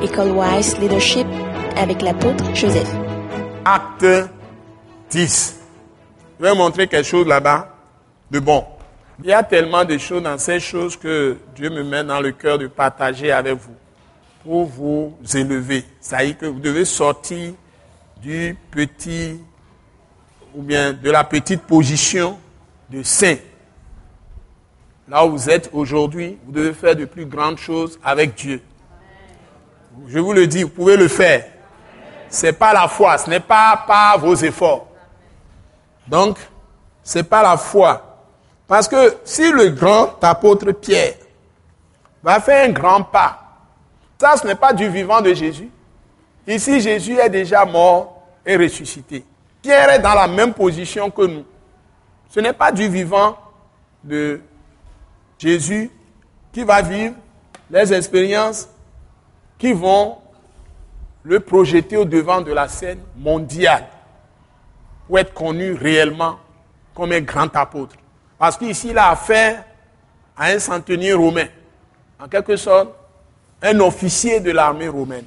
École Wise Leadership avec l'apôtre Joseph. Acte 10. Je vais vous montrer quelque chose là-bas de bon. Il y a tellement de choses dans ces choses que Dieu me met dans le cœur de partager avec vous pour vous élever. Est que vous devez sortir du petit ou bien de la petite position de saint. Là où vous êtes aujourd'hui, vous devez faire de plus grandes choses avec Dieu. Je vous le dis, vous pouvez le faire. Ce n'est pas la foi, ce n'est pas par vos efforts. Donc, ce n'est pas la foi. Parce que si le grand apôtre Pierre va faire un grand pas, ça ce n'est pas du vivant de Jésus. Ici, Jésus est déjà mort et ressuscité. Pierre est dans la même position que nous. Ce n'est pas du vivant de Jésus qui va vivre les expériences qui vont le projeter au devant de la scène mondiale pour être connu réellement comme un grand apôtre. Parce qu'ici, il a affaire à un centenier romain, en quelque sorte, un officier de l'armée romaine,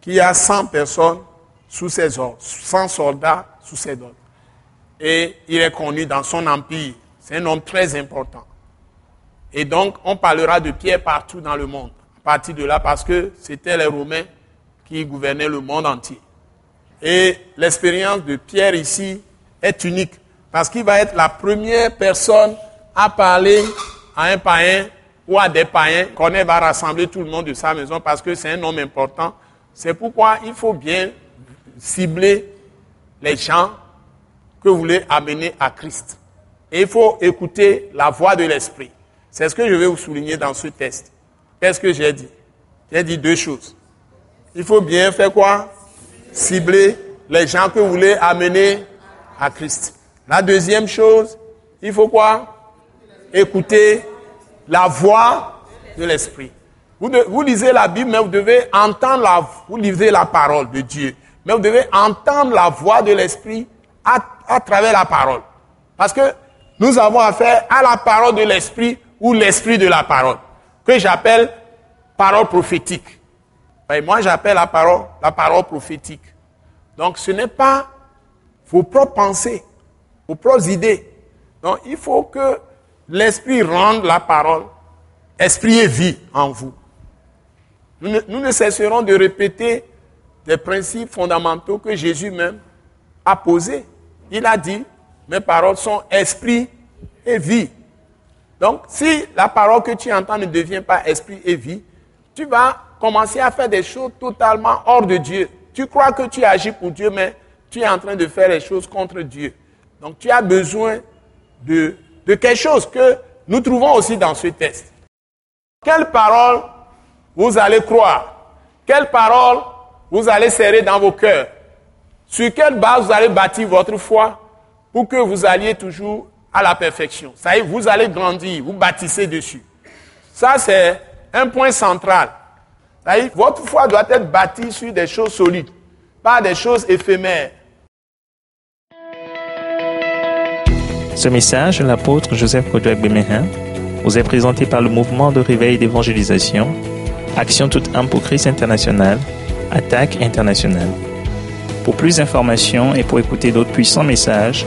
qui a 100 personnes sous ses ordres, 100 soldats sous ses ordres. Et il est connu dans son empire. C'est un homme très important. Et donc, on parlera de Pierre partout dans le monde, partir de là, parce que c'était les Romains qui gouvernaient le monde entier. Et l'expérience de Pierre ici est unique, parce qu'il va être la première personne à parler à un païen ou à des païens, qu'on va rassembler tout le monde de sa maison, parce que c'est un homme important. C'est pourquoi il faut bien cibler les gens que vous voulez amener à Christ. Et il faut écouter la voix de l'Esprit. C'est ce que je vais vous souligner dans ce test. Qu'est-ce que j'ai dit? J'ai dit deux choses. Il faut bien faire quoi? Cibler les gens que vous voulez amener à Christ. La deuxième chose, il faut quoi? Écouter la voix de l'Esprit. Vous, vous, lisez la Bible, mais vous devez entendre la, vous lisez la parole de Dieu, mais vous devez entendre la voix de l'Esprit à, à travers la parole. Parce que nous avons affaire à la parole de l'Esprit ou l'esprit de la parole, que j'appelle parole prophétique. Moi, j'appelle la parole la parole prophétique. Donc, ce n'est pas vos propres pensées, vos propres idées. Donc, il faut que l'esprit rende la parole esprit et vie en vous. Nous ne, nous ne cesserons de répéter des principes fondamentaux que Jésus même a posés. Il a dit, mes paroles sont esprit et vie. Donc, si la parole que tu entends ne devient pas esprit et vie, tu vas commencer à faire des choses totalement hors de Dieu. Tu crois que tu agis pour Dieu, mais tu es en train de faire les choses contre Dieu. Donc, tu as besoin de, de quelque chose que nous trouvons aussi dans ce test. Quelle parole vous allez croire? Quelle parole vous allez serrer dans vos cœurs? Sur quelle base vous allez bâtir votre foi pour que vous alliez toujours à la perfection. Ça y est, vous allez grandir, vous bâtissez dessus. Ça, c'est un point central. Ça y est, votre foi doit être bâtie sur des choses solides, pas des choses éphémères. Ce message de l'apôtre Joseph Kodouak Bemehin vous est présenté par le mouvement de réveil d'évangélisation, Action toute âme pour Christ international, Attaque internationale. Pour plus d'informations et pour écouter d'autres puissants messages,